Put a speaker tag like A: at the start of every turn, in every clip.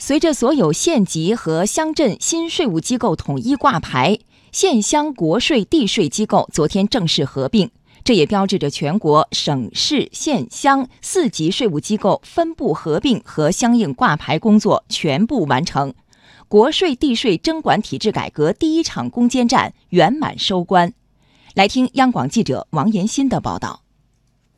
A: 随着所有县级和乡镇新税务机构统一挂牌，县乡国税地税机构昨天正式合并，这也标志着全国省市县乡四级税务机构分部合并和相应挂牌工作全部完成，国税地税征管体制改革第一场攻坚战圆满收官。来听央广记者王延新的报道。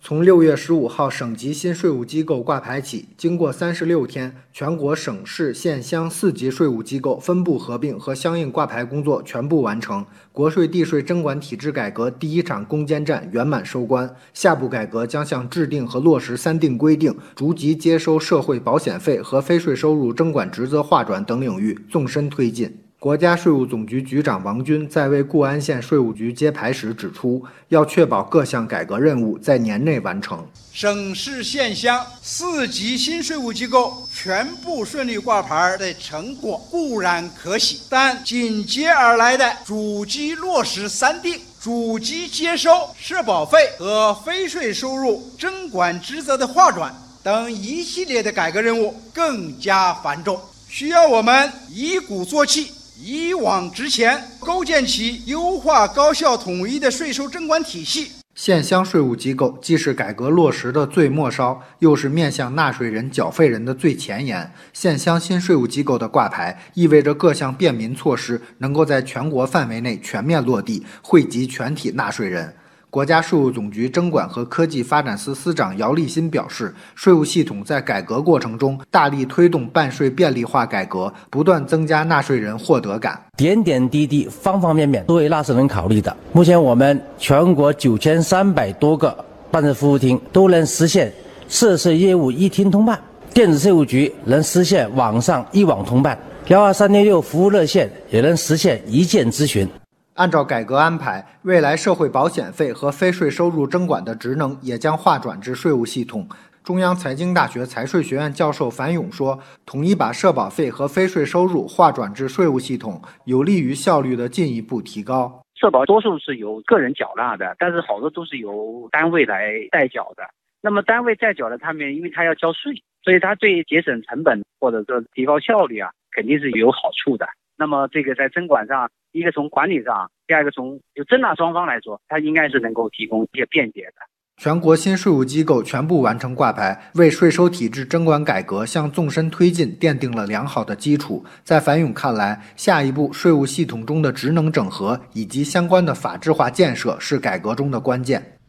B: 从六月十五号省级新税务机构挂牌起，经过三十六天，全国省市县乡四级税务机构分部合并和相应挂牌工作全部完成，国税地税征管体制改革第一场攻坚战圆满收官。下步改革将向制定和落实三定规定、逐级接收社会保险费和非税收入征管职责划转等领域纵深推进。国家税务总局局长王军在为固安县税务局揭牌时指出，要确保各项改革任务在年内完成。
C: 省市县乡四级新税务机构全部顺利挂牌的成果固然可喜，但紧接而来的主机落实三定、主机接收社保费和非税收入征管职责的划转等一系列的改革任务更加繁重，需要我们一鼓作气。一往直前，构建起优化、高效、统一的税收征管体系。
B: 县乡税务机构既是改革落实的最末梢，又是面向纳税人、缴费人的最前沿。县乡新税务机构的挂牌，意味着各项便民措施能够在全国范围内全面落地，惠及全体纳税人。国家税务总局征管和科技发展司司长姚立新表示，税务系统在改革过程中大力推动办税便利化改革，不断增加纳税人获得感。
D: 点点滴滴、方方面面都为纳税人考虑的。目前，我们全国九千三百多个办事服务厅都能实现涉税业务一厅通办，电子税务局能实现网上一网通办，幺二三六六服务热线也能实现一键咨询。
B: 按照改革安排，未来社会保险费和非税收入征管的职能也将划转至税务系统。中央财经大学财税学院教授樊勇说：“统一把社保费和非税收入划转至税务系统，有利于效率的进一步提高。
E: 社保多数是由个人缴纳的，但是好多都是由单位来代缴的。那么单位代缴的他们，因为他要交税，所以他对节省成本或者说提高效率啊，肯定是有好处的。那么这个在征管上。”一个从管理上，第二个从就征纳双方来说，它应该是能够提供一些便捷的。
B: 全国新税务机构全部完成挂牌，为税收体制征管改革向纵深推进奠定了良好的基础。在樊勇看来，下一步税务系统中的职能整合以及相关的法制化建设是改革中的关键。